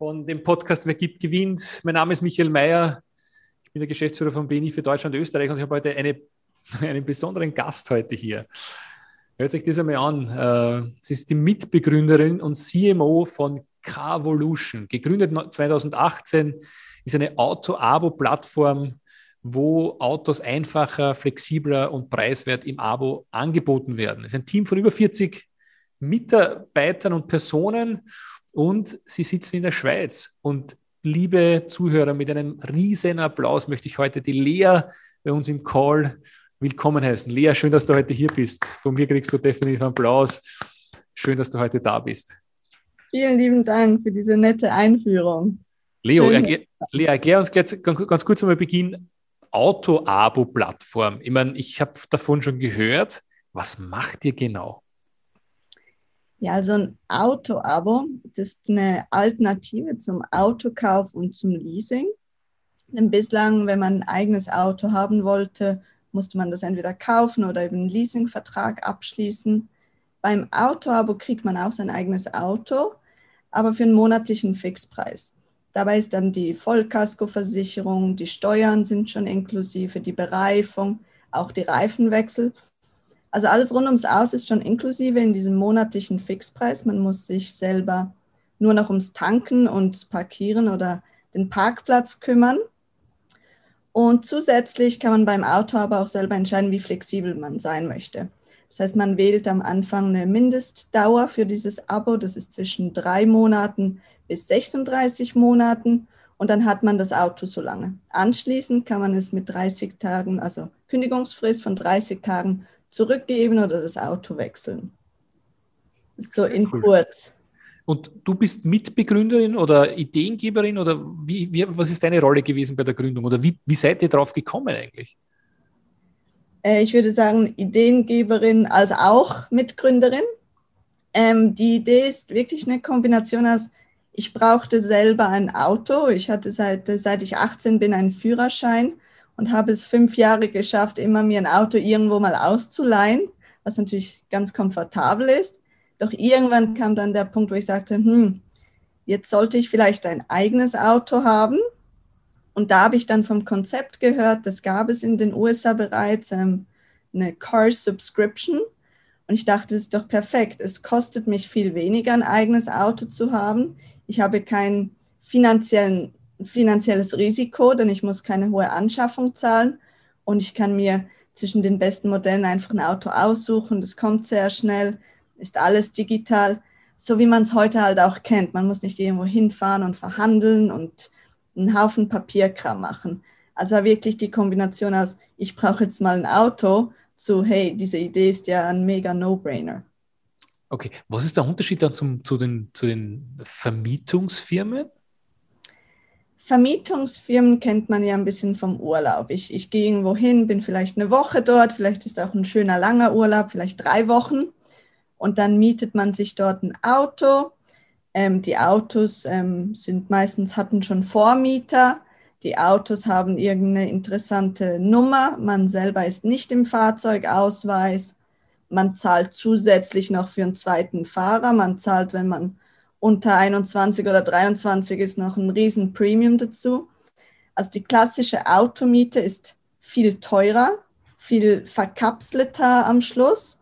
von dem Podcast Wer gibt, gewinnt. Mein Name ist Michael Mayer. Ich bin der Geschäftsführer von BNI für Deutschland und Österreich und ich habe heute eine, einen besonderen Gast heute hier. Hört sich das einmal an. Äh, sie ist die Mitbegründerin und CMO von Carvolution. Gegründet 2018 ist eine Auto-Abo-Plattform, wo Autos einfacher, flexibler und preiswert im Abo angeboten werden. Es ist ein Team von über 40 Mitarbeitern und Personen und sie sitzen in der Schweiz. Und liebe Zuhörer, mit einem riesen Applaus möchte ich heute die Lea bei uns im Call willkommen heißen. Lea, schön, dass du heute hier bist. Von mir kriegst du definitiv Applaus. Schön, dass du heute da bist. Vielen lieben Dank für diese nette Einführung. Leo, erklär, Lea, erklär uns ganz, ganz kurz einmal Beginn. Auto-Abo-Plattform. Ich meine, ich habe davon schon gehört. Was macht ihr genau? Ja, also ein Auto-Abo, das ist eine Alternative zum Autokauf und zum Leasing. Denn bislang, wenn man ein eigenes Auto haben wollte, musste man das entweder kaufen oder eben einen Leasingvertrag abschließen. Beim Auto-Abo kriegt man auch sein eigenes Auto, aber für einen monatlichen Fixpreis. Dabei ist dann die Vollkaskoversicherung, die Steuern sind schon inklusive, die Bereifung, auch die Reifenwechsel also alles rund ums Auto ist schon inklusive in diesem monatlichen Fixpreis. Man muss sich selber nur noch ums Tanken und Parkieren oder den Parkplatz kümmern. Und zusätzlich kann man beim Auto aber auch selber entscheiden, wie flexibel man sein möchte. Das heißt, man wählt am Anfang eine Mindestdauer für dieses Abo. Das ist zwischen drei Monaten bis 36 Monaten. Und dann hat man das Auto so lange. Anschließend kann man es mit 30 Tagen, also Kündigungsfrist von 30 Tagen, zurückgeben oder das Auto wechseln. So Sehr in cool. kurz. Und du bist Mitbegründerin oder Ideengeberin oder wie, wie, was ist deine Rolle gewesen bei der Gründung oder wie, wie seid ihr drauf gekommen eigentlich? Äh, ich würde sagen, Ideengeberin als auch Mitgründerin. Ähm, die Idee ist wirklich eine Kombination aus, ich brauchte selber ein Auto. Ich hatte seit, seit ich 18 bin einen Führerschein und habe es fünf Jahre geschafft, immer mir ein Auto irgendwo mal auszuleihen, was natürlich ganz komfortabel ist. Doch irgendwann kam dann der Punkt, wo ich sagte, hm, jetzt sollte ich vielleicht ein eigenes Auto haben. Und da habe ich dann vom Konzept gehört, das gab es in den USA bereits, ähm, eine Car Subscription. Und ich dachte, das ist doch perfekt. Es kostet mich viel weniger, ein eigenes Auto zu haben. Ich habe keinen finanziellen finanzielles Risiko, denn ich muss keine hohe Anschaffung zahlen und ich kann mir zwischen den besten Modellen einfach ein Auto aussuchen. Das kommt sehr schnell, ist alles digital, so wie man es heute halt auch kennt. Man muss nicht irgendwo hinfahren und verhandeln und einen Haufen Papierkram machen. Also war wirklich die Kombination aus, ich brauche jetzt mal ein Auto, zu, hey, diese Idee ist ja ein mega No-Brainer. Okay, was ist der Unterschied dann zum, zu, den, zu den Vermietungsfirmen? Vermietungsfirmen kennt man ja ein bisschen vom Urlaub. Ich, ich gehe irgendwo hin, bin vielleicht eine Woche dort, vielleicht ist auch ein schöner langer Urlaub, vielleicht drei Wochen. Und dann mietet man sich dort ein Auto. Ähm, die Autos ähm, sind meistens hatten schon Vormieter. Die Autos haben irgendeine interessante Nummer. Man selber ist nicht im Fahrzeugausweis. Man zahlt zusätzlich noch für einen zweiten Fahrer. Man zahlt, wenn man unter 21 oder 23 ist noch ein riesen Premium dazu. Also die klassische Automiete ist viel teurer, viel verkapselter am Schluss.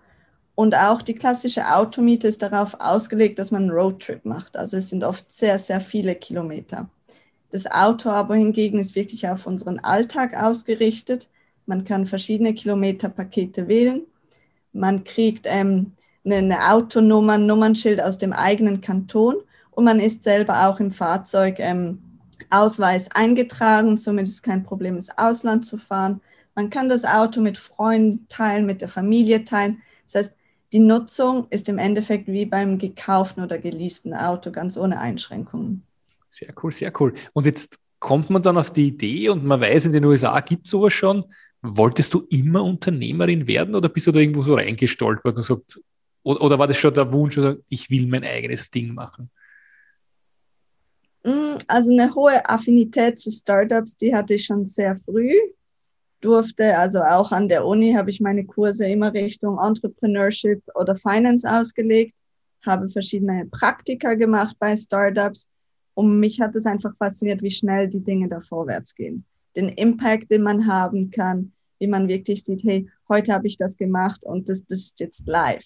Und auch die klassische Automiete ist darauf ausgelegt, dass man einen Roadtrip macht. Also es sind oft sehr, sehr viele Kilometer. Das Auto aber hingegen ist wirklich auf unseren Alltag ausgerichtet. Man kann verschiedene Kilometerpakete wählen. Man kriegt ähm, eine Autonummer, ein Nummernschild aus dem eigenen Kanton und man ist selber auch im Fahrzeug ähm, eingetragen, somit ist kein Problem, ins Ausland zu fahren. Man kann das Auto mit Freunden teilen, mit der Familie teilen. Das heißt, die Nutzung ist im Endeffekt wie beim gekauften oder geleasten Auto, ganz ohne Einschränkungen. Sehr cool, sehr cool. Und jetzt kommt man dann auf die Idee und man weiß, in den USA gibt es sowas schon. Wolltest du immer Unternehmerin werden oder bist du da irgendwo so reingestolpert und sagt, oder, oder war das schon der Wunsch, oder ich will mein eigenes Ding machen? Mm, also eine hohe Affinität zu Startups, die hatte ich schon sehr früh. Durfte, also auch an der Uni habe ich meine Kurse immer Richtung Entrepreneurship oder Finance ausgelegt, habe verschiedene Praktika gemacht bei Startups und mich hat es einfach fasziniert, wie schnell die Dinge da vorwärts gehen. Den Impact, den man haben kann, wie man wirklich sieht, hey, heute habe ich das gemacht und das, das ist jetzt live.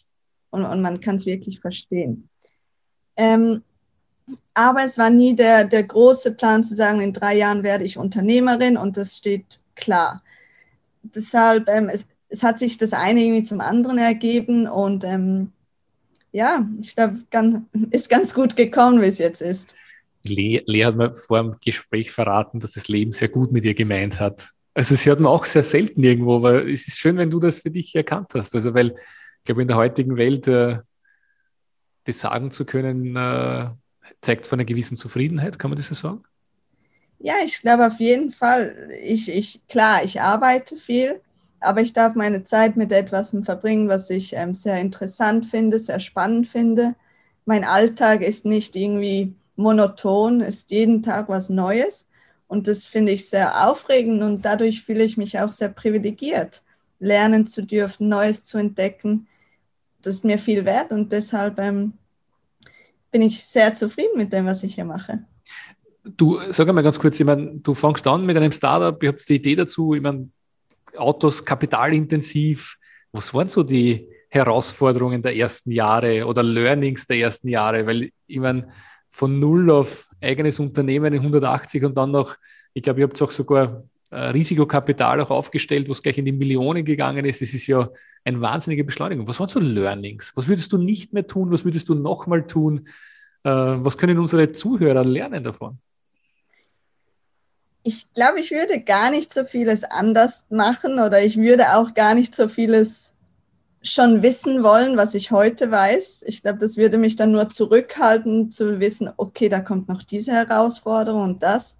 Und, und man kann es wirklich verstehen. Ähm, aber es war nie der, der große Plan zu sagen, in drei Jahren werde ich Unternehmerin und das steht klar. Deshalb, ähm, es, es hat sich das eine irgendwie zum anderen ergeben und ähm, ja, ich glaube, ist ganz gut gekommen, wie es jetzt ist. Lea, hat mir vor dem Gespräch verraten, dass das Leben sehr gut mit ihr gemeint hat. Also es hört man auch sehr selten irgendwo, aber es ist schön, wenn du das für dich erkannt hast. Also weil ich glaube, in der heutigen Welt äh, das sagen zu können, äh, zeigt von einer gewissen Zufriedenheit, kann man das so sagen? Ja, ich glaube auf jeden Fall. Ich, ich, klar, ich arbeite viel, aber ich darf meine Zeit mit etwas verbringen, was ich ähm, sehr interessant finde, sehr spannend finde. Mein Alltag ist nicht irgendwie monoton, ist jeden Tag was Neues. Und das finde ich sehr aufregend und dadurch fühle ich mich auch sehr privilegiert, lernen zu dürfen, Neues zu entdecken. Das ist mir viel wert und deshalb ähm, bin ich sehr zufrieden mit dem, was ich hier mache. Du, sag einmal ganz kurz, ich meine, du fängst an mit einem Startup, ihr habt die Idee dazu, ich meine, Autos kapitalintensiv. Was waren so die Herausforderungen der ersten Jahre oder Learnings der ersten Jahre? Weil ich meine, von null auf eigenes Unternehmen in 180 und dann noch, ich glaube, ihr habt auch sogar Risikokapital auch aufgestellt, was gleich in die Millionen gegangen ist. Das ist ja eine wahnsinnige Beschleunigung. Was waren so Learnings? Was würdest du nicht mehr tun? Was würdest du nochmal tun? Äh, was können unsere Zuhörer lernen davon? Ich glaube, ich würde gar nicht so vieles anders machen oder ich würde auch gar nicht so vieles schon wissen wollen, was ich heute weiß. Ich glaube, das würde mich dann nur zurückhalten, zu wissen, okay, da kommt noch diese Herausforderung und das.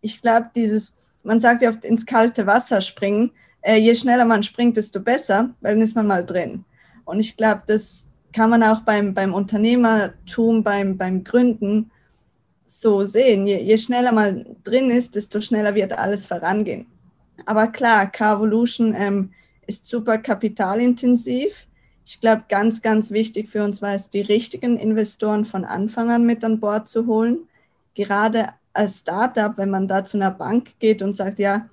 Ich glaube, dieses man sagt ja oft ins kalte Wasser springen. Äh, je schneller man springt, desto besser, weil dann ist man mal drin. Und ich glaube, das kann man auch beim, beim Unternehmertum, beim, beim Gründen so sehen. Je, je schneller man drin ist, desto schneller wird alles vorangehen. Aber klar, Carvolution ähm, ist super kapitalintensiv. Ich glaube, ganz, ganz wichtig für uns war es, die richtigen Investoren von Anfang an mit an Bord zu holen. Gerade als Startup, wenn man da zu einer Bank geht und sagt, ja,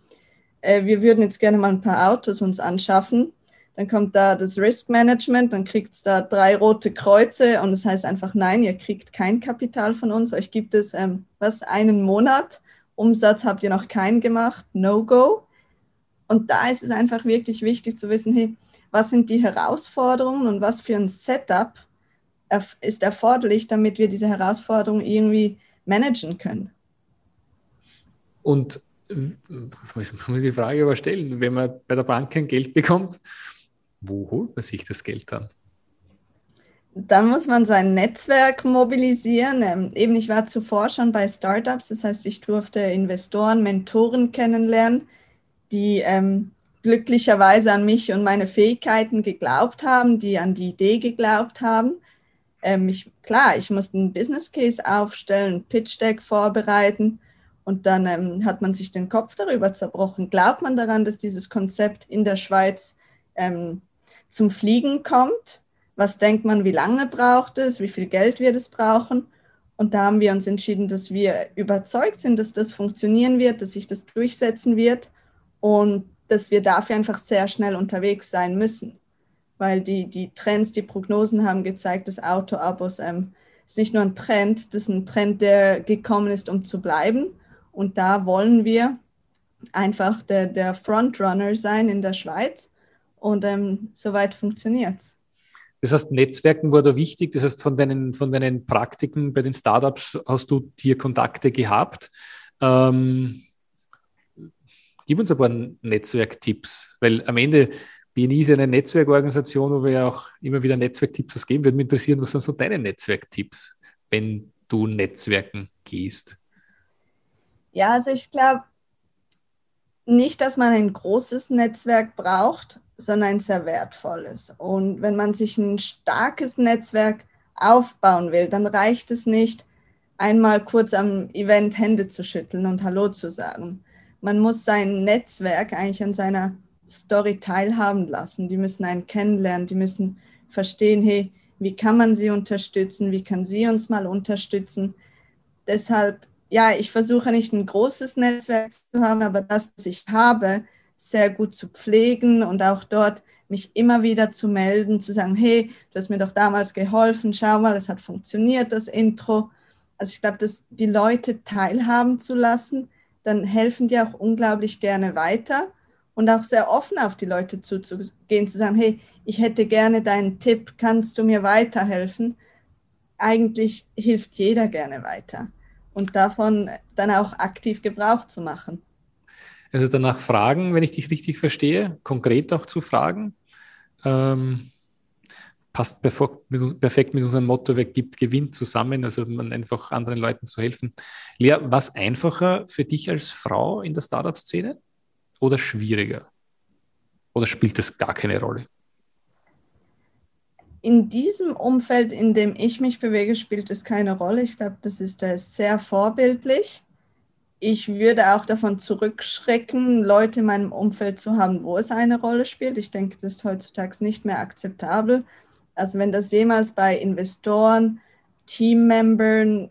äh, wir würden jetzt gerne mal ein paar Autos uns anschaffen, dann kommt da das Risk Management, dann kriegt es da drei rote Kreuze und das heißt einfach, nein, ihr kriegt kein Kapital von uns, euch gibt es, ähm, was, einen Monat, Umsatz habt ihr noch keinen gemacht, No-Go. Und da ist es einfach wirklich wichtig zu wissen, hey, was sind die Herausforderungen und was für ein Setup ist erforderlich, damit wir diese Herausforderungen irgendwie managen können. Und muss man die Frage aber stellen, wenn man bei der Bank kein Geld bekommt, wo holt man sich das Geld dann? Dann muss man sein Netzwerk mobilisieren. Ähm, eben, ich war zuvor schon bei Startups, das heißt, ich durfte Investoren, Mentoren kennenlernen, die ähm, glücklicherweise an mich und meine Fähigkeiten geglaubt haben, die an die Idee geglaubt haben. Ähm, ich, klar, ich musste einen Business Case aufstellen, ein Pitch Deck vorbereiten und dann ähm, hat man sich den Kopf darüber zerbrochen. Glaubt man daran, dass dieses Konzept in der Schweiz ähm, zum Fliegen kommt? Was denkt man, wie lange braucht es? Wie viel Geld wird es brauchen? Und da haben wir uns entschieden, dass wir überzeugt sind, dass das funktionieren wird, dass sich das durchsetzen wird und dass wir dafür einfach sehr schnell unterwegs sein müssen. Weil die, die Trends, die Prognosen haben gezeigt, dass Autoabos ähm, ist nicht nur ein Trend, das ist ein Trend, der gekommen ist, um zu bleiben. Und da wollen wir einfach der, der Frontrunner sein in der Schweiz. Und ähm, soweit funktioniert es. Das heißt, Netzwerken war da wichtig. Das heißt, von deinen, von deinen Praktiken bei den Startups hast du hier Kontakte gehabt. Ähm, gib uns ein paar Netzwerktipps, weil am Ende BNI ist eine Netzwerkorganisation, wo wir ja auch immer wieder Netzwerktipps geben. Würde mich interessieren, was sind so deine Netzwerktipps, wenn du Netzwerken gehst? Ja, also ich glaube nicht, dass man ein großes Netzwerk braucht, sondern ein sehr wertvolles. Und wenn man sich ein starkes Netzwerk aufbauen will, dann reicht es nicht, einmal kurz am Event Hände zu schütteln und Hallo zu sagen. Man muss sein Netzwerk eigentlich an seiner Story teilhaben lassen. Die müssen einen kennenlernen, die müssen verstehen, hey, wie kann man sie unterstützen, wie kann sie uns mal unterstützen. Deshalb, ja, ich versuche nicht ein großes Netzwerk zu haben, aber das, was ich habe, sehr gut zu pflegen und auch dort mich immer wieder zu melden, zu sagen, hey, du hast mir doch damals geholfen, schau mal, es hat funktioniert, das Intro. Also ich glaube, dass die Leute teilhaben zu lassen, dann helfen die auch unglaublich gerne weiter und auch sehr offen auf die Leute zuzugehen, zu sagen, hey, ich hätte gerne deinen Tipp, kannst du mir weiterhelfen? Eigentlich hilft jeder gerne weiter und davon dann auch aktiv Gebrauch zu machen. Also danach fragen, wenn ich dich richtig verstehe, konkret auch zu fragen, ähm, passt perfekt mit unserem Motto, wer gibt, gewinnt zusammen, also man einfach anderen Leuten zu helfen. Lea, was einfacher für dich als Frau in der Startup-Szene oder schwieriger? Oder spielt das gar keine Rolle? In diesem Umfeld, in dem ich mich bewege, spielt es keine Rolle. Ich glaube, das ist äh, sehr vorbildlich ich würde auch davon zurückschrecken, Leute in meinem Umfeld zu haben, wo es eine Rolle spielt. Ich denke, das ist heutzutage nicht mehr akzeptabel. Also wenn das jemals bei Investoren, Teammembern,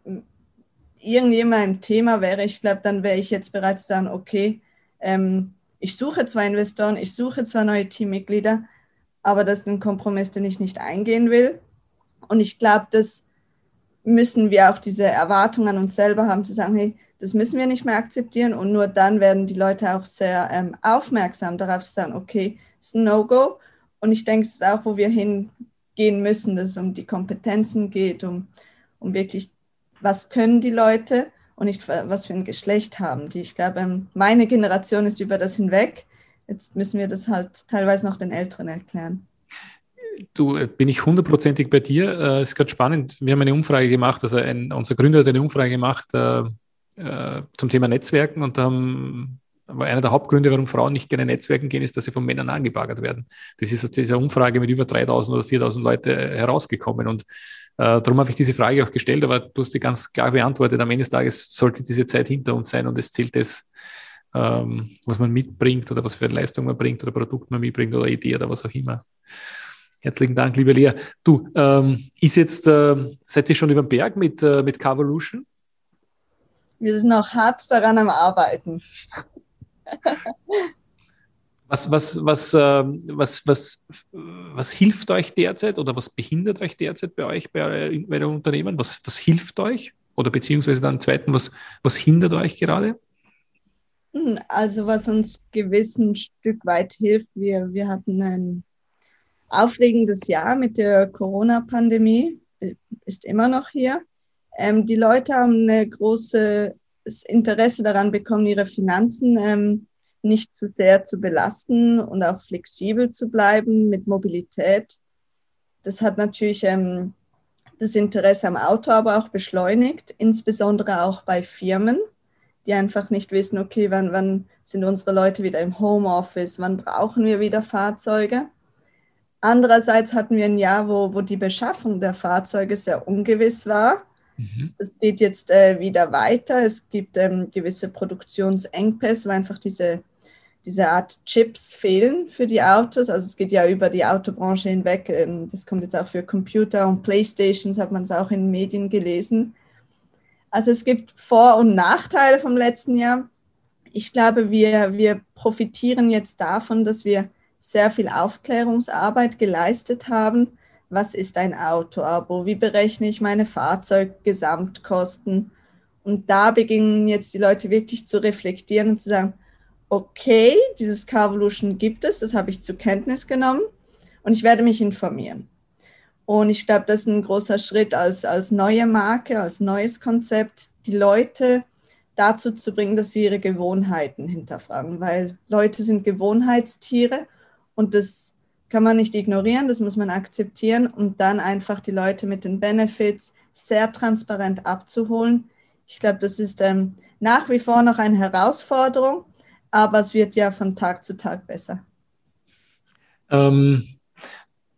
irgendjemand ein Thema wäre, ich glaube, dann wäre ich jetzt bereit zu sagen, okay, ähm, ich suche zwar Investoren, ich suche zwar neue Teammitglieder, aber das ist ein Kompromiss, den ich nicht eingehen will. Und ich glaube, das müssen wir auch diese Erwartungen an uns selber haben, zu sagen, hey, das müssen wir nicht mehr akzeptieren und nur dann werden die Leute auch sehr ähm, aufmerksam darauf zu sagen, okay, das ist ein No-Go. Und ich denke, es ist auch, wo wir hingehen müssen, dass es um die Kompetenzen geht, um, um wirklich, was können die Leute und nicht was für ein Geschlecht haben die. Ich glaube, ähm, meine Generation ist über das hinweg. Jetzt müssen wir das halt teilweise noch den Älteren erklären. Du, äh, bin ich hundertprozentig bei dir. Es äh, ist gerade spannend. Wir haben eine Umfrage gemacht, also ein, unser Gründer hat eine Umfrage gemacht, äh, äh, zum Thema Netzwerken und haben aber einer der Hauptgründe, warum Frauen nicht gerne Netzwerken gehen, ist, dass sie von Männern angebaggert werden. Das ist aus dieser Umfrage mit über 3000 oder 4000 Leute herausgekommen. Und äh, darum habe ich diese Frage auch gestellt, aber du hast die ganz klar beantwortet. Am Ende des Tages sollte diese Zeit hinter uns sein und es zählt das, ähm, was man mitbringt oder was für eine Leistung man bringt oder Produkt man mitbringt oder Idee oder was auch immer. Herzlichen Dank, liebe Lea. Du, ähm, ist jetzt, äh, seid ihr schon über den Berg mit, äh, mit Carvolution? wir sind noch hart daran am Arbeiten. Was, was, was, äh, was, was, was hilft euch derzeit oder was behindert euch derzeit bei euch, bei, den Unternehmen? Was, was hilft euch? Oder beziehungsweise dann zweiten, was, was hindert euch gerade? Hm, also was uns gewiss ein Stück weit hilft, wir, wir hatten ein aufregendes Jahr mit der Corona-Pandemie, ist immer noch hier. Ähm, die Leute haben ein großes Interesse daran bekommen, ihre Finanzen ähm, nicht zu sehr zu belasten und auch flexibel zu bleiben mit Mobilität. Das hat natürlich ähm, das Interesse am Auto aber auch beschleunigt, insbesondere auch bei Firmen, die einfach nicht wissen, okay, wann, wann sind unsere Leute wieder im Homeoffice, wann brauchen wir wieder Fahrzeuge. Andererseits hatten wir ein Jahr, wo, wo die Beschaffung der Fahrzeuge sehr ungewiss war Mhm. Das geht jetzt äh, wieder weiter. Es gibt ähm, gewisse Produktionsengpässe, weil einfach diese, diese Art Chips fehlen für die Autos. Also es geht ja über die Autobranche hinweg. Ähm, das kommt jetzt auch für Computer und Playstations, hat man es auch in Medien gelesen. Also es gibt Vor- und Nachteile vom letzten Jahr. Ich glaube, wir, wir profitieren jetzt davon, dass wir sehr viel Aufklärungsarbeit geleistet haben was ist ein Autoabo, wie berechne ich meine Fahrzeuggesamtkosten. Und da beginnen jetzt die Leute wirklich zu reflektieren und zu sagen, okay, dieses Carvolution gibt es, das habe ich zur Kenntnis genommen und ich werde mich informieren. Und ich glaube, das ist ein großer Schritt als, als neue Marke, als neues Konzept, die Leute dazu zu bringen, dass sie ihre Gewohnheiten hinterfragen, weil Leute sind Gewohnheitstiere und das kann man nicht ignorieren, das muss man akzeptieren und dann einfach die Leute mit den Benefits sehr transparent abzuholen. Ich glaube, das ist ähm, nach wie vor noch eine Herausforderung, aber es wird ja von Tag zu Tag besser. Ähm,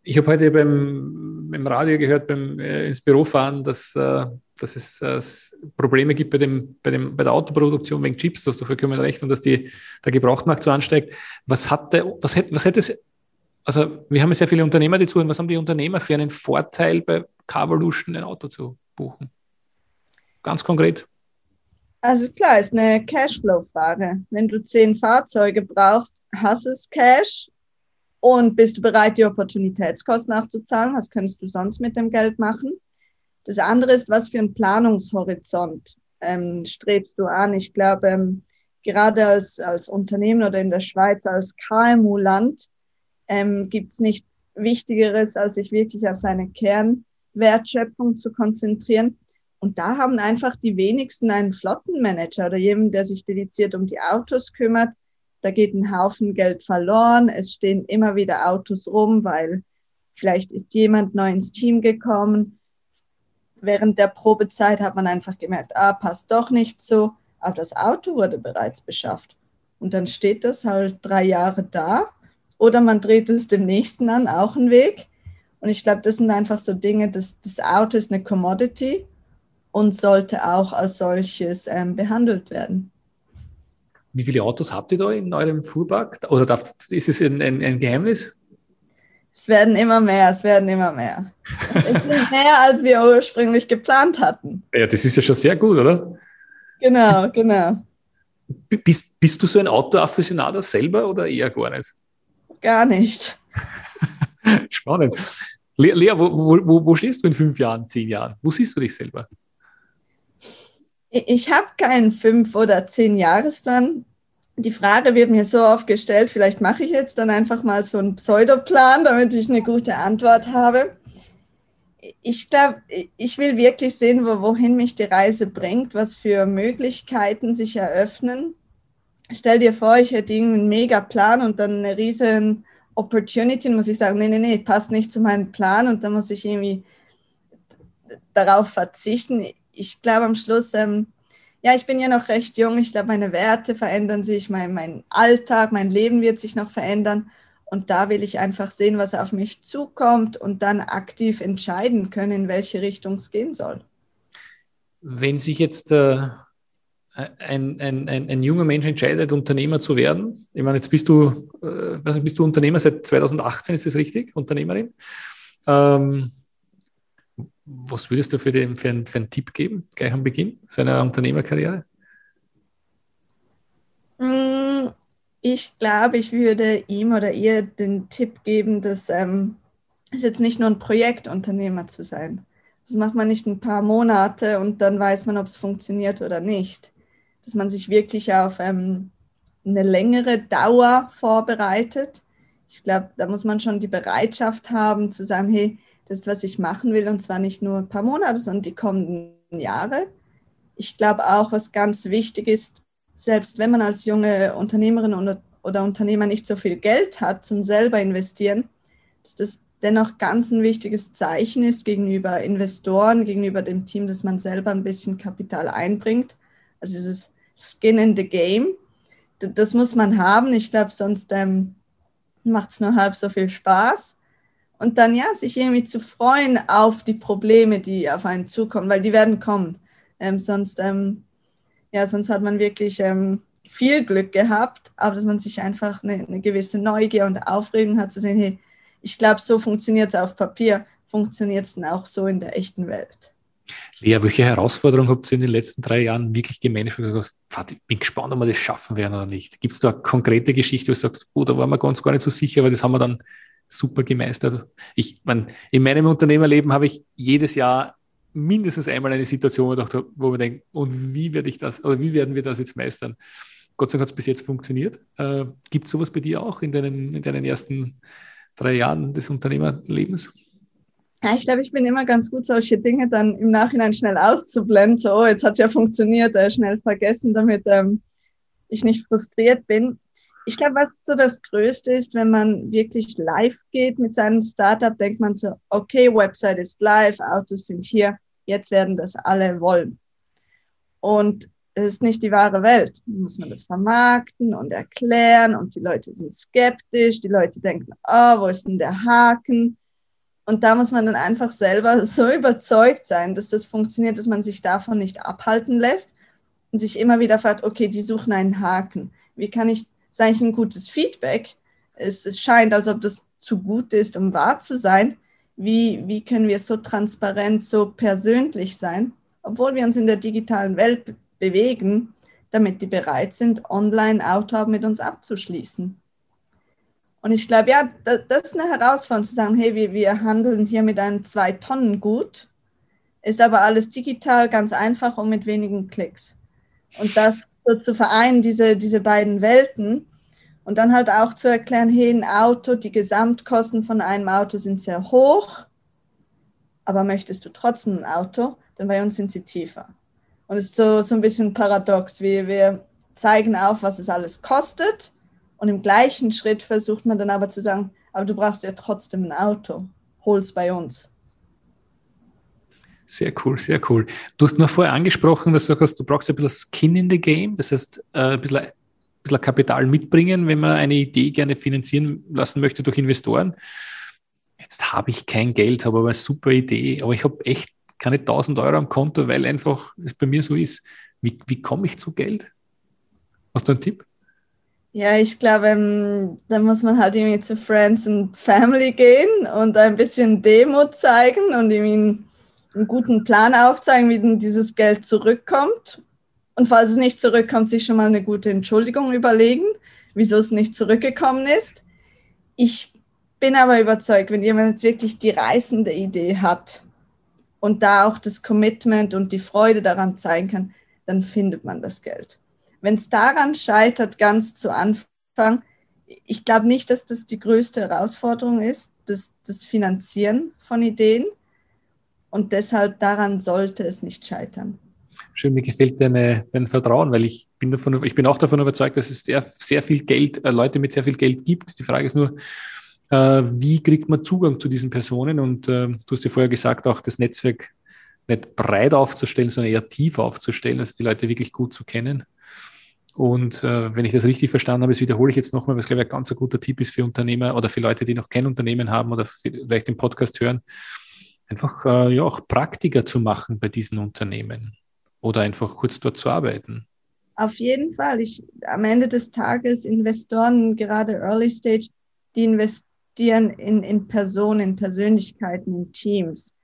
ich habe heute beim, beim Radio gehört, beim äh, ins Büro fahren, dass, äh, dass es äh, Probleme gibt bei, dem, bei, dem, bei der Autoproduktion wegen Chips, du hast du vollkommen recht, und dass die, der Gebrauchtmarkt so ansteigt. Was, hat der, was, hätte, was hätte es, also wir haben ja sehr viele Unternehmer, die zuhören, was haben die Unternehmer für einen Vorteil bei Carvolution ein Auto zu buchen? Ganz konkret. Also klar, ist eine Cashflow-Frage. Wenn du zehn Fahrzeuge brauchst, hast du es Cash und bist du bereit, die Opportunitätskosten nachzuzahlen? Was könntest du sonst mit dem Geld machen? Das andere ist, was für einen Planungshorizont ähm, strebst du an? Ich glaube, ähm, gerade als, als Unternehmen oder in der Schweiz als KMU-Land ähm, gibt es nichts Wichtigeres, als sich wirklich auf seine Kernwertschöpfung zu konzentrieren. Und da haben einfach die wenigsten einen Flottenmanager oder jemanden, der sich dediziert um die Autos kümmert. Da geht ein Haufen Geld verloren. Es stehen immer wieder Autos rum, weil vielleicht ist jemand neu ins Team gekommen. Während der Probezeit hat man einfach gemerkt, ah, passt doch nicht so. Aber das Auto wurde bereits beschafft. Und dann steht das halt drei Jahre da. Oder man dreht es dem nächsten an, auch ein Weg. Und ich glaube, das sind einfach so Dinge, das, das Auto ist eine Commodity und sollte auch als solches ähm, behandelt werden. Wie viele Autos habt ihr da in eurem Fuhrpark? Oder darf, ist es ein, ein, ein Geheimnis? Es werden immer mehr, es werden immer mehr. es sind mehr, als wir ursprünglich geplant hatten. Ja, das ist ja schon sehr gut, oder? Genau, genau. Bist, bist du so ein Autoafficionado selber oder eher gar nicht? Gar nicht. Spannend. Lea, wo, wo, wo stehst du in fünf Jahren, zehn Jahren? Wo siehst du dich selber? Ich habe keinen fünf- oder zehn Jahresplan. Die Frage wird mir so oft gestellt, vielleicht mache ich jetzt dann einfach mal so einen Pseudoplan, damit ich eine gute Antwort habe. Ich glaube, ich will wirklich sehen, wo, wohin mich die Reise bringt, was für Möglichkeiten sich eröffnen. Stell dir vor, ich hätte einen mega Plan und dann eine riesen Opportunity, muss ich sagen, nee, nee, nee, passt nicht zu meinem Plan und dann muss ich irgendwie darauf verzichten ich glaube am Schluss, ähm, ja, ich bin ja noch recht jung. Ich glaube, meine Werte verändern sich, mein, mein Alltag, mein Leben wird sich noch verändern. Und da will ich einfach sehen, was auf mich zukommt und dann aktiv entscheiden können, in welche Richtung es gehen soll. Wenn sich jetzt äh, ein, ein, ein, ein, junger Mensch entscheidet, Unternehmer zu werden, ich meine, jetzt bist du, äh, bist du Unternehmer seit 2018, ist das richtig? Unternehmerin? Ähm, was würdest du für, den, für, einen, für einen Tipp geben, gleich am Beginn seiner Unternehmerkarriere? Mm, ich glaube, ich würde ihm oder ihr den Tipp geben, dass ähm, es jetzt nicht nur ein Projektunternehmer zu sein. Das macht man nicht ein paar Monate und dann weiß man, ob es funktioniert oder nicht. Dass man sich wirklich auf ähm, eine längere Dauer vorbereitet. Ich glaube, da muss man schon die Bereitschaft haben zu sagen, hey, das was ich machen will, und zwar nicht nur ein paar Monate, sondern die kommenden Jahre. Ich glaube auch, was ganz wichtig ist, selbst wenn man als junge Unternehmerin oder, oder Unternehmer nicht so viel Geld hat zum selber investieren, dass das dennoch ganz ein wichtiges Zeichen ist gegenüber Investoren, gegenüber dem Team, dass man selber ein bisschen Kapital einbringt. Also dieses Skin in the Game, das muss man haben. Ich glaube, sonst ähm, macht es nur halb so viel Spaß und dann ja, sich irgendwie zu freuen auf die Probleme, die auf einen zukommen, weil die werden kommen. Ähm, sonst, ähm, ja, sonst hat man wirklich ähm, viel Glück gehabt, aber dass man sich einfach eine, eine gewisse Neugier und Aufregung hat, zu sehen, hey, ich glaube, so funktioniert es auf Papier, funktioniert es dann auch so in der echten Welt. Lea, welche Herausforderungen habt ihr in den letzten drei Jahren wirklich gemanagt? Ich bin gespannt, ob wir das schaffen werden oder nicht. Gibt es da eine konkrete Geschichte, wo du sagst, oh, da waren wir ganz gar nicht so sicher, aber das haben wir dann super gemeistert. Ich, mein, in meinem Unternehmerleben habe ich jedes Jahr mindestens einmal eine Situation, dachte, wo man denkt, und wie werde ich das, oder wie werden wir das jetzt meistern? Gott sei Dank hat es bis jetzt funktioniert. Äh, Gibt es sowas bei dir auch in deinen, in deinen ersten drei Jahren des Unternehmerlebens? Ja, ich glaube, ich bin immer ganz gut, solche Dinge dann im Nachhinein schnell auszublenden. So, oh, jetzt hat es ja funktioniert, äh, schnell vergessen, damit ähm, ich nicht frustriert bin ich glaube, was so das Größte ist, wenn man wirklich live geht mit seinem Startup, denkt man so, okay, Website ist live, Autos sind hier, jetzt werden das alle wollen. Und das ist nicht die wahre Welt. Muss man das vermarkten und erklären und die Leute sind skeptisch, die Leute denken, oh, wo ist denn der Haken? Und da muss man dann einfach selber so überzeugt sein, dass das funktioniert, dass man sich davon nicht abhalten lässt und sich immer wieder fragt, okay, die suchen einen Haken. Wie kann ich, ist eigentlich ein gutes Feedback. Es, es scheint, als ob das zu gut ist, um wahr zu sein. Wie, wie können wir so transparent, so persönlich sein, obwohl wir uns in der digitalen Welt bewegen, damit die bereit sind, online Auto mit uns abzuschließen. Und ich glaube, ja, das, das, ist eine Herausforderung zu sagen, hey, wir, wir handeln hier mit einem Zwei-Tonnen-Gut, ist aber alles digital, ganz einfach und mit wenigen Klicks. Und das so zu vereinen, diese, diese beiden Welten. Und dann halt auch zu erklären, hey, ein Auto, die Gesamtkosten von einem Auto sind sehr hoch, aber möchtest du trotzdem ein Auto, dann bei uns sind sie tiefer. Und es ist so, so ein bisschen paradox, wie wir zeigen auf, was es alles kostet. Und im gleichen Schritt versucht man dann aber zu sagen, aber du brauchst ja trotzdem ein Auto, hol's bei uns. Sehr cool, sehr cool. Du hast noch vorher angesprochen, dass du sagst, du brauchst ein bisschen Skin in the Game, das heißt äh, ein bisschen, ein bisschen Kapital mitbringen, wenn man eine Idee gerne finanzieren lassen möchte durch Investoren. Jetzt habe ich kein Geld, habe aber eine super Idee, aber ich habe echt keine 1000 Euro am Konto, weil einfach es bei mir so ist. Wie, wie komme ich zu Geld? Hast du einen Tipp? Ja, ich glaube, ähm, da muss man halt irgendwie zu Friends and Family gehen und ein bisschen Demo zeigen und irgendwie einen, guten Plan aufzeigen, wie dieses Geld zurückkommt. Und falls es nicht zurückkommt, sich schon mal eine gute Entschuldigung überlegen, wieso es nicht zurückgekommen ist. Ich bin aber überzeugt, wenn jemand jetzt wirklich die reißende Idee hat, und da auch das Commitment und die Freude daran zeigen kann, dann findet man das Geld. Wenn es daran scheitert, ganz zu Anfang, ich glaube nicht, dass das die größte Herausforderung ist, das, das Finanzieren von Ideen. Und deshalb daran sollte es nicht scheitern. Schön, mir gefällt deine, dein Vertrauen, weil ich bin, davon, ich bin auch davon überzeugt, dass es sehr, sehr viel Geld, äh, Leute mit sehr viel Geld gibt. Die Frage ist nur, äh, wie kriegt man Zugang zu diesen Personen? Und äh, du hast ja vorher gesagt, auch das Netzwerk nicht breit aufzustellen, sondern eher tief aufzustellen, also die Leute wirklich gut zu kennen. Und äh, wenn ich das richtig verstanden habe, das wiederhole ich jetzt nochmal, was glaube ich ein ganz guter Tipp ist für Unternehmer oder für Leute, die noch kein Unternehmen haben oder vielleicht den Podcast hören, einfach äh, ja auch Praktiker zu machen bei diesen Unternehmen oder einfach kurz dort zu arbeiten. Auf jeden Fall. Ich, am Ende des Tages Investoren, gerade Early Stage, die investieren in, in Personen, in Persönlichkeiten, in Teams.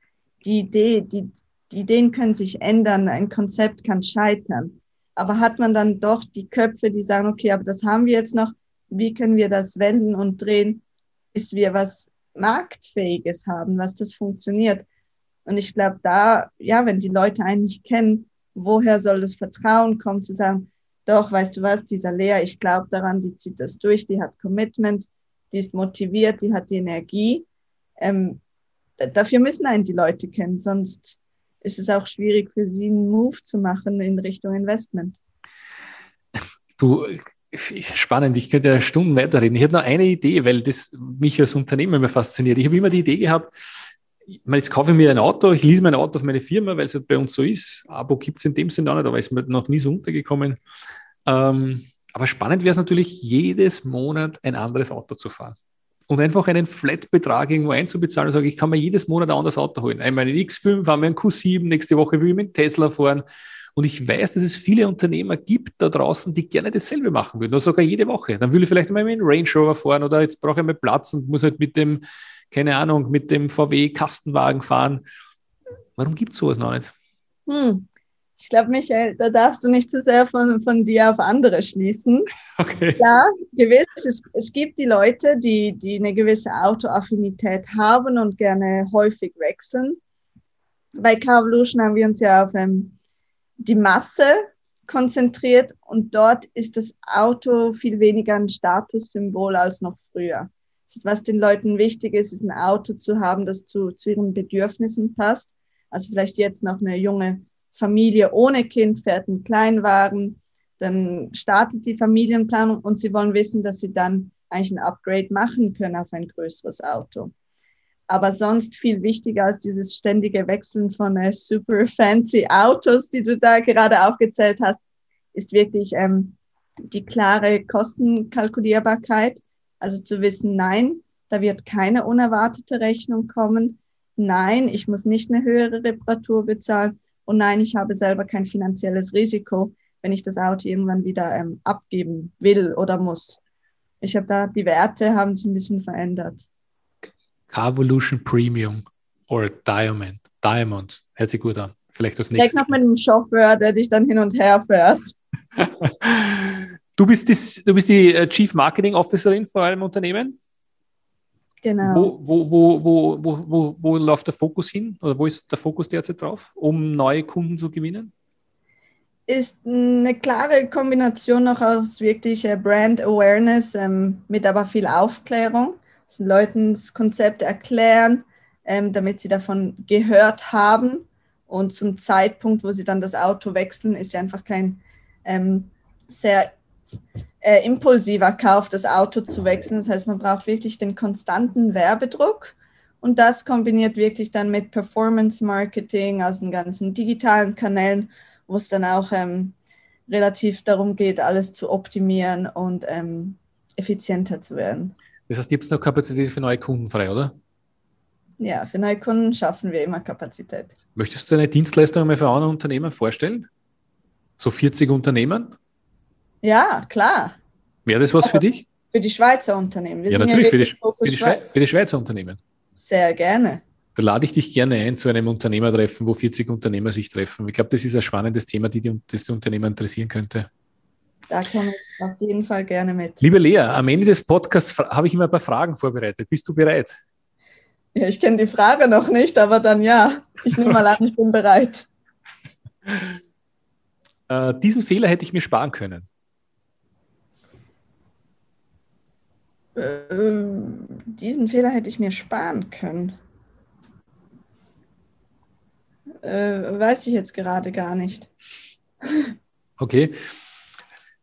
Die Idee, die, die Ideen können sich ändern, ein Konzept kann scheitern. Aber hat man dann doch die Köpfe, die sagen, okay, aber das haben wir jetzt noch, wie können wir das wenden und drehen, bis wir was Marktfähiges haben, was das funktioniert. Und ich glaube, da, ja, wenn die Leute einen nicht kennen, woher soll das Vertrauen kommen, zu sagen, doch, weißt du was, dieser Lea, ich glaube daran, die zieht das durch, die hat Commitment, die ist motiviert, die hat die Energie. Ähm, dafür müssen einen die Leute kennen, sonst ist es auch schwierig für sie einen Move zu machen in Richtung Investment. Du, spannend, ich könnte ja Stunden weiterreden. Ich habe noch eine Idee, weil das mich als Unternehmer immer fasziniert. Ich habe immer die Idee gehabt, jetzt kaufe ich mir ein Auto, ich lease mein Auto auf meine Firma, weil es halt bei uns so ist. Abo gibt es in dem Sinne auch nicht, aber ist mir noch nie so untergekommen. Ähm, aber spannend wäre es natürlich, jedes Monat ein anderes Auto zu fahren. Und einfach einen Flat-Betrag irgendwo einzubezahlen und sagen, ich kann mir jedes Monat ein anderes Auto holen. Einmal einen X5, einmal einen Q7, nächste Woche will ich mit Tesla fahren. Und ich weiß, dass es viele Unternehmer gibt da draußen, die gerne dasselbe machen würden, oder sogar jede Woche. Dann will ich vielleicht mal mit einem Range Rover fahren oder jetzt brauche ich mal Platz und muss halt mit dem, keine Ahnung, mit dem VW-Kastenwagen fahren. Warum gibt es sowas noch nicht? Hm. Ich glaube, Michael, da darfst du nicht zu sehr von, von dir auf andere schließen. Okay. Ja, gewiss, es, es gibt die Leute, die, die eine gewisse Autoaffinität haben und gerne häufig wechseln. Bei Carvolution haben wir uns ja auf ähm, die Masse konzentriert und dort ist das Auto viel weniger ein Statussymbol als noch früher. Was den Leuten wichtig ist, ist ein Auto zu haben, das zu, zu ihren Bedürfnissen passt. Also vielleicht jetzt noch eine junge Familie ohne Kind fährt einen Kleinwagen, dann startet die Familienplanung und sie wollen wissen, dass sie dann eigentlich ein Upgrade machen können auf ein größeres Auto. Aber sonst viel wichtiger als dieses ständige Wechseln von äh, super fancy Autos, die du da gerade aufgezählt hast, ist wirklich ähm, die klare Kostenkalkulierbarkeit. Also zu wissen, nein, da wird keine unerwartete Rechnung kommen. Nein, ich muss nicht eine höhere Reparatur bezahlen. Und nein, ich habe selber kein finanzielles Risiko, wenn ich das Auto irgendwann wieder ähm, abgeben will oder muss. Ich habe da, die Werte haben sich ein bisschen verändert. Carvolution Premium oder Diamond. Diamond. Hört sich gut an. Vielleicht das nächste. noch mit einem Chauffeur, der dich dann hin und her fährt. du, bist die, du bist die äh, Chief Marketing Officerin vor einem Unternehmen? Genau. Wo, wo, wo, wo, wo, wo, läuft der Fokus hin oder wo ist der Fokus derzeit drauf, um neue Kunden zu gewinnen? Ist eine klare Kombination noch aus wirklich äh, Brand Awareness ähm, mit aber viel Aufklärung. Sind Leuten das Konzept erklären, ähm, damit sie davon gehört haben. Und zum Zeitpunkt, wo sie dann das Auto wechseln, ist ja einfach kein ähm, sehr äh, impulsiver Kauf, das Auto zu wechseln. Das heißt, man braucht wirklich den konstanten Werbedruck und das kombiniert wirklich dann mit Performance Marketing aus den ganzen digitalen Kanälen, wo es dann auch ähm, relativ darum geht, alles zu optimieren und ähm, effizienter zu werden. Das heißt, gibt es noch Kapazität für neue Kunden frei, oder? Ja, für neue Kunden schaffen wir immer Kapazität. Möchtest du deine Dienstleistung einmal für andere Unternehmen vorstellen? So 40 Unternehmen? Ja, klar. Wäre das was für dich? Für die Schweizer Unternehmen. Wir ja, natürlich, ja für, die, für, die Schweiz. für die Schweizer Unternehmen. Sehr gerne. Da lade ich dich gerne ein zu einem Unternehmertreffen, wo 40 Unternehmer sich treffen. Ich glaube, das ist ein spannendes Thema, die, die das die Unternehmer interessieren könnte. Da komme ich auf jeden Fall gerne mit. Liebe Lea, am Ende des Podcasts habe ich immer ein paar Fragen vorbereitet. Bist du bereit? Ja, ich kenne die Frage noch nicht, aber dann ja. Ich nehme mal an, ich bin bereit. Äh, diesen Fehler hätte ich mir sparen können. Äh, diesen Fehler hätte ich mir sparen können. Äh, weiß ich jetzt gerade gar nicht. Okay.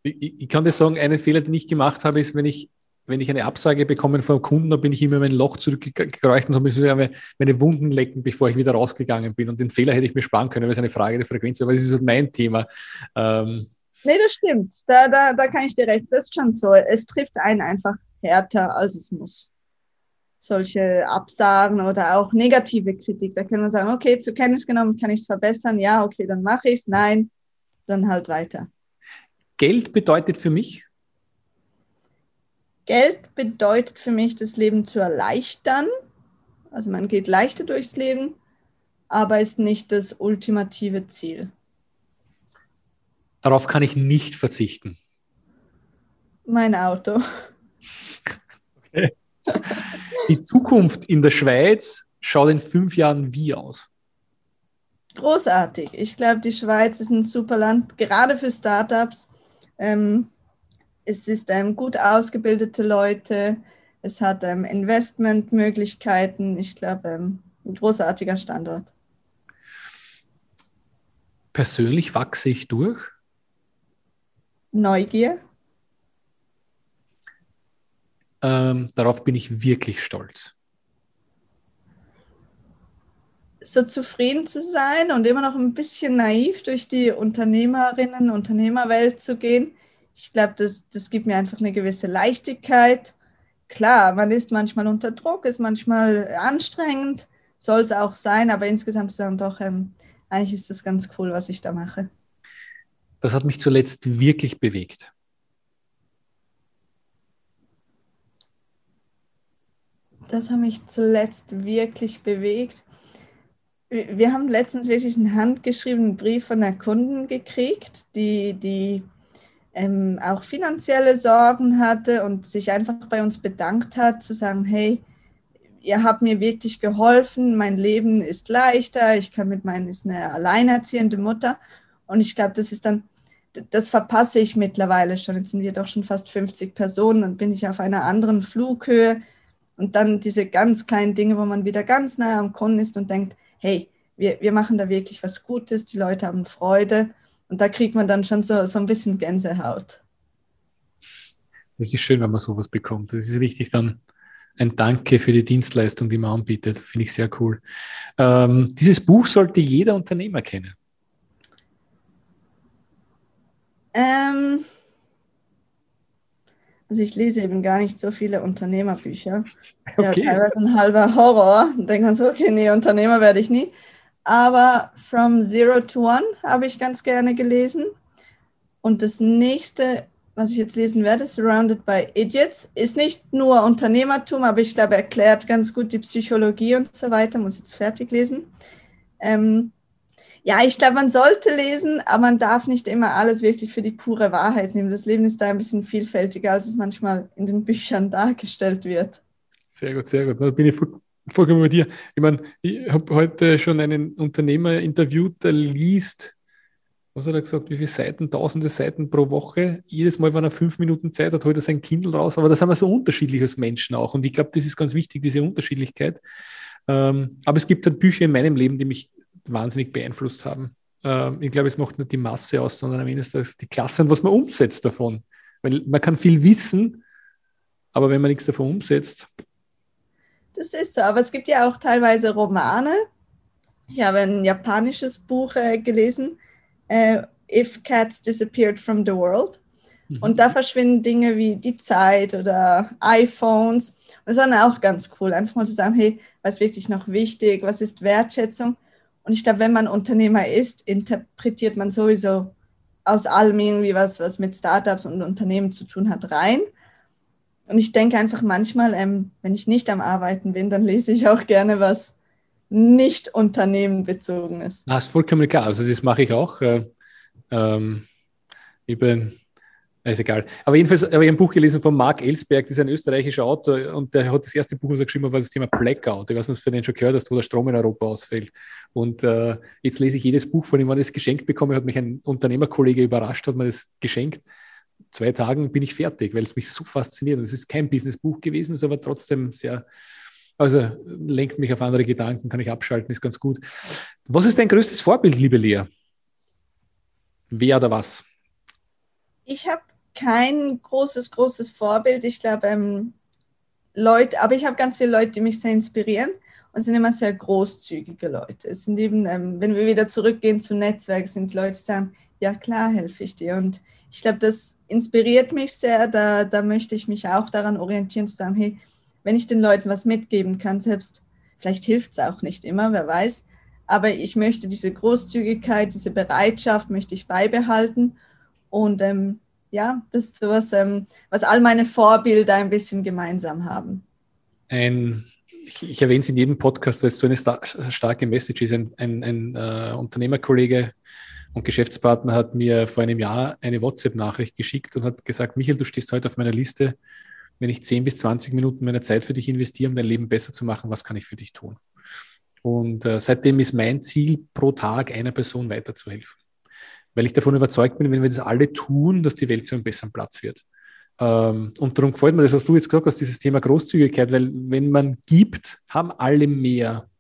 Ich, ich kann dir sagen, einen Fehler, den ich gemacht habe, ist, wenn ich wenn ich eine Absage bekomme vom Kunden, dann bin ich immer in mein Loch zurückgereicht und habe mir meine Wunden lecken, bevor ich wieder rausgegangen bin. Und den Fehler hätte ich mir sparen können, weil es eine Frage der Frequenz ist, aber es ist halt mein Thema. Ähm nee, das stimmt. Da, da, da kann ich dir recht. Das ist schon so. Es trifft einen einfach härter, als es muss. Solche Absagen oder auch negative Kritik. Da kann man sagen, okay, zur Kenntnis genommen, kann ich es verbessern? Ja, okay, dann mache ich es. Nein, dann halt weiter. Geld bedeutet für mich Geld bedeutet für mich, das Leben zu erleichtern. Also man geht leichter durchs Leben, aber ist nicht das ultimative Ziel. Darauf kann ich nicht verzichten. Mein Auto. Okay. Die Zukunft in der Schweiz schaut in fünf Jahren wie aus? Großartig. Ich glaube, die Schweiz ist ein super Land, gerade für Startups. Ähm, es ist ähm, gut ausgebildete Leute, es hat ähm, Investmentmöglichkeiten. Ich glaube, ähm, ein großartiger Standort. Persönlich wachse ich durch? Neugier. Ähm, darauf bin ich wirklich stolz. So zufrieden zu sein und immer noch ein bisschen naiv durch die Unternehmerinnen, Unternehmerwelt zu gehen ich glaube, das, das gibt mir einfach eine gewisse Leichtigkeit. Klar, man ist manchmal unter Druck, ist manchmal anstrengend, soll es auch sein, aber insgesamt ist dann doch, ähm, eigentlich ist das ganz cool, was ich da mache. Das hat mich zuletzt wirklich bewegt. Das hat mich zuletzt wirklich bewegt. Wir haben letztens wirklich einen handgeschriebenen Brief von einer Kunden gekriegt, die, die ähm, auch finanzielle Sorgen hatte und sich einfach bei uns bedankt hat, zu sagen, hey, ihr habt mir wirklich geholfen, mein Leben ist leichter, ich kann mit meinen, ist eine alleinerziehende Mutter. Und ich glaube, das ist dann, das verpasse ich mittlerweile schon, jetzt sind wir doch schon fast 50 Personen, dann bin ich auf einer anderen Flughöhe. Und dann diese ganz kleinen Dinge, wo man wieder ganz nah am Kunden ist und denkt, hey, wir, wir machen da wirklich was Gutes, die Leute haben Freude und da kriegt man dann schon so, so ein bisschen Gänsehaut. Das ist schön, wenn man sowas bekommt. Das ist richtig dann ein Danke für die Dienstleistung, die man anbietet. Finde ich sehr cool. Ähm, dieses Buch sollte jeder Unternehmer kennen. Ähm, also ich lese eben gar nicht so viele Unternehmerbücher. Das ist okay. ja teilweise ein halber Horror. Da denkt man so, okay, nee, Unternehmer werde ich nie. Aber From Zero to One habe ich ganz gerne gelesen. Und das nächste, was ich jetzt lesen werde, Surrounded by Idiots, ist nicht nur Unternehmertum, aber ich glaube, erklärt ganz gut die Psychologie und so weiter. Muss jetzt fertig lesen. Ähm, ja, ich glaube, man sollte lesen, aber man darf nicht immer alles wirklich für die pure Wahrheit nehmen. Das Leben ist da ein bisschen vielfältiger, als es manchmal in den Büchern dargestellt wird. Sehr gut, sehr gut. Da bin ich voll, vollkommen bei dir. Ich meine, ich habe heute schon einen Unternehmer interviewt, der liest, was hat er gesagt, wie viele Seiten, tausende Seiten pro Woche. Jedes Mal, wenn er fünf Minuten Zeit hat, holt er sein Kindle raus. Aber da sind wir so unterschiedlich als Menschen auch. Und ich glaube, das ist ganz wichtig, diese Unterschiedlichkeit. Ähm, aber es gibt halt Bücher in meinem Leben, die mich wahnsinnig beeinflusst haben. Ähm, ich glaube, es macht nicht die Masse aus, sondern am Ende ist das die Klasse und was man umsetzt davon. Weil man kann viel wissen, aber wenn man nichts davon umsetzt. Das ist so, aber es gibt ja auch teilweise Romane. Ich habe ein japanisches Buch äh, gelesen, äh, If Cats Disappeared from the World. Mhm. Und da verschwinden Dinge wie die Zeit oder iPhones. Und das ist dann auch ganz cool, einfach mal zu sagen, hey, was ist wirklich noch wichtig, was ist Wertschätzung? Und ich glaube, wenn man Unternehmer ist, interpretiert man sowieso aus allem irgendwie was, was mit Startups und Unternehmen zu tun hat, rein. Und ich denke einfach manchmal, ähm, wenn ich nicht am Arbeiten bin, dann lese ich auch gerne was nicht unternehmenbezogen ist. Das ist vollkommen klar. Also das mache ich auch. Äh, ähm, ich bin ist egal. Aber jedenfalls habe ich ein Buch gelesen von Marc Ellsberg, das ist ein österreichischer Autor und der hat das erste Buch, was er geschrieben hat, war das Thema Blackout. Ich weiß nicht, ob du den schon gehört hast, wo der Strom in Europa ausfällt. Und äh, jetzt lese ich jedes Buch von ihm, wenn ich das geschenkt bekomme, hat mich ein Unternehmerkollege überrascht, hat mir das geschenkt. Zwei Tagen bin ich fertig, weil es mich so fasziniert. Und es ist kein Businessbuch gewesen, ist aber trotzdem sehr, also lenkt mich auf andere Gedanken, kann ich abschalten, ist ganz gut. Was ist dein größtes Vorbild, liebe Lea? Wer oder was? Ich habe kein großes, großes Vorbild. Ich glaube, ähm, Leute, aber ich habe ganz viele Leute, die mich sehr inspirieren und sind immer sehr großzügige Leute. Es sind eben, ähm, wenn wir wieder zurückgehen zum Netzwerk, sind Leute, die sagen, ja klar, helfe ich dir. Und ich glaube, das inspiriert mich sehr. Da, da möchte ich mich auch daran orientieren, zu sagen, hey, wenn ich den Leuten was mitgeben kann, selbst vielleicht hilft es auch nicht immer, wer weiß. Aber ich möchte diese Großzügigkeit, diese Bereitschaft möchte ich beibehalten. Und ähm, ja, das ist sowas, ähm, was all meine Vorbilder ein bisschen gemeinsam haben. Ein, ich, ich erwähne es in jedem Podcast, weil es so eine star starke Message ist. Ein, ein, ein äh, Unternehmerkollege und Geschäftspartner hat mir vor einem Jahr eine WhatsApp-Nachricht geschickt und hat gesagt, Michael, du stehst heute auf meiner Liste. Wenn ich 10 bis 20 Minuten meiner Zeit für dich investiere, um dein Leben besser zu machen, was kann ich für dich tun? Und äh, seitdem ist mein Ziel, pro Tag einer Person weiterzuhelfen weil ich davon überzeugt bin, wenn wir das alle tun, dass die Welt zu einem besseren Platz wird. Ähm, und darum gefällt mir das, was du jetzt gesagt hast, dieses Thema Großzügigkeit, weil wenn man gibt, haben alle mehr,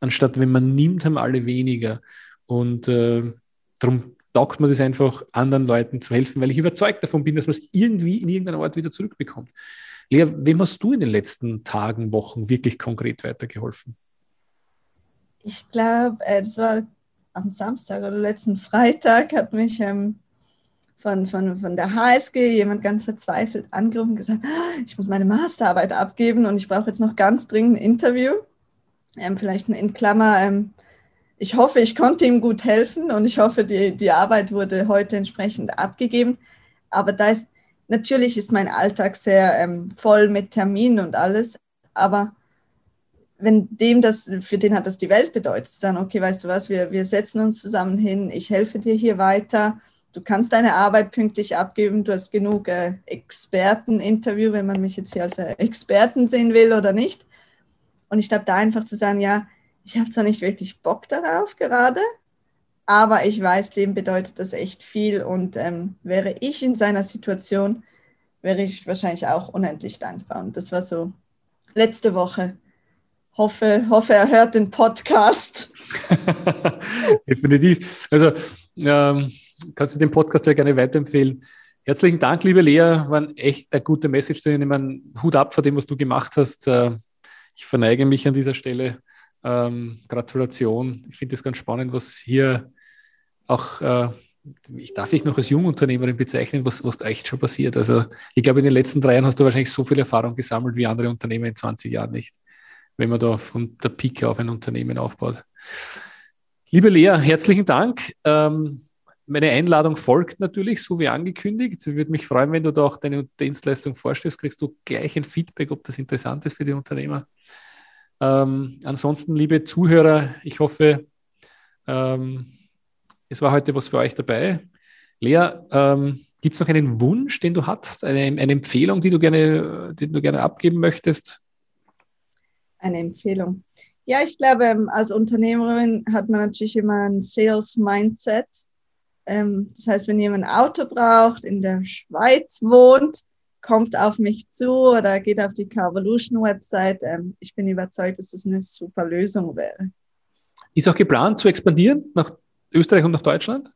anstatt wenn man nimmt, haben alle weniger. Und äh, darum taugt man das einfach, anderen Leuten zu helfen, weil ich überzeugt davon bin, dass man es irgendwie in irgendeiner Art wieder zurückbekommt. Lea, wem hast du in den letzten Tagen, Wochen wirklich konkret weitergeholfen? Ich glaube, äh, das war am Samstag oder letzten Freitag hat mich ähm, von, von, von der HSG jemand ganz verzweifelt angerufen und gesagt, ah, ich muss meine Masterarbeit abgeben und ich brauche jetzt noch ganz dringend ein Interview. Ähm, vielleicht in Klammer, ähm, ich hoffe, ich konnte ihm gut helfen und ich hoffe, die, die Arbeit wurde heute entsprechend abgegeben. Aber da ist, natürlich ist mein Alltag sehr ähm, voll mit Terminen und alles, aber wenn dem das, für den hat das die Welt bedeutet, zu sagen, okay, weißt du was, wir, wir setzen uns zusammen hin, ich helfe dir hier weiter, du kannst deine Arbeit pünktlich abgeben, du hast genug äh, Experteninterview, wenn man mich jetzt hier als äh, Experten sehen will oder nicht. Und ich glaube, da einfach zu sagen, ja, ich habe zwar nicht wirklich Bock darauf gerade, aber ich weiß, dem bedeutet das echt viel und ähm, wäre ich in seiner Situation, wäre ich wahrscheinlich auch unendlich dankbar. Und das war so letzte Woche hoffe, hoffe, er hört den Podcast. Definitiv. Also ähm, kannst du den Podcast ja gerne weiterempfehlen. Herzlichen Dank, liebe Lea. War echt eine gute Message. Ich meine, Hut ab vor dem, was du gemacht hast. Äh, ich verneige mich an dieser Stelle. Ähm, Gratulation. Ich finde es ganz spannend, was hier auch äh, ich darf dich noch als Jungunternehmerin bezeichnen, was, was da echt schon passiert. Also ich glaube, in den letzten drei Jahren hast du wahrscheinlich so viel Erfahrung gesammelt wie andere Unternehmen in 20 Jahren nicht, wenn man da von der Pike auf ein Unternehmen aufbaut. Liebe Lea, herzlichen Dank. Ähm, meine Einladung folgt natürlich, so wie angekündigt. Ich würde mich freuen, wenn du da auch deine Dienstleistung vorstellst, kriegst du gleich ein Feedback, ob das interessant ist für die Unternehmer. Ähm, ansonsten, liebe Zuhörer, ich hoffe, ähm, es war heute was für euch dabei. Lea, ähm, gibt es noch einen Wunsch, den du hast, eine, eine Empfehlung, die du, gerne, die du gerne abgeben möchtest? Eine Empfehlung. Ja, ich glaube, ähm, als Unternehmerin hat man natürlich immer ein Sales-Mindset. Ähm, das heißt, wenn jemand ein Auto braucht, in der Schweiz wohnt, kommt auf mich zu oder geht auf die Carvolution-Website. Ähm, ich bin überzeugt, dass das eine super Lösung wäre. Ist auch geplant zu expandieren nach Österreich und nach Deutschland?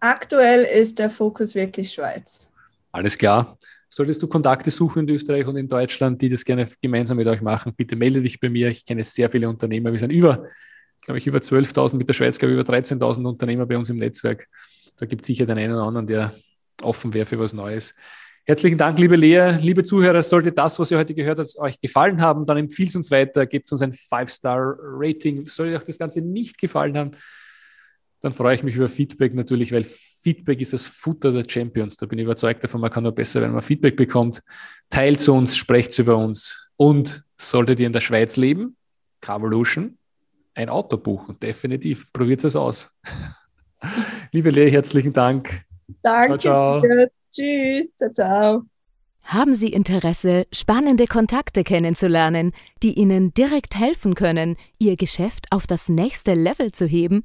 Aktuell ist der Fokus wirklich Schweiz. Alles klar. Solltest du Kontakte suchen in Österreich und in Deutschland, die das gerne gemeinsam mit euch machen, bitte melde dich bei mir. Ich kenne sehr viele Unternehmer. Wir sind über, glaube ich, über 12.000 mit der Schweiz, glaube ich, über 13.000 Unternehmer bei uns im Netzwerk. Da gibt es sicher den einen oder anderen, der offen wäre für was Neues. Herzlichen Dank, liebe Lea. Liebe Zuhörer, sollte das, was ihr heute gehört habt, euch gefallen haben, dann empfiehlt es uns weiter, gebt uns ein Five-Star-Rating. Sollte euch das Ganze nicht gefallen haben, dann freue ich mich über Feedback natürlich, weil Feedback ist das Futter der Champions. Da bin ich überzeugt davon, man kann nur besser, wenn man Feedback bekommt. Teilt zu uns, sprecht über uns. Und solltet ihr in der Schweiz leben, Carvolution, ein Auto buchen, definitiv. Probiert es aus. Liebe Lea, herzlichen Dank. Danke. Ciao, ciao. Tschüss. Ciao, ciao. Haben Sie Interesse, spannende Kontakte kennenzulernen, die Ihnen direkt helfen können, Ihr Geschäft auf das nächste Level zu heben?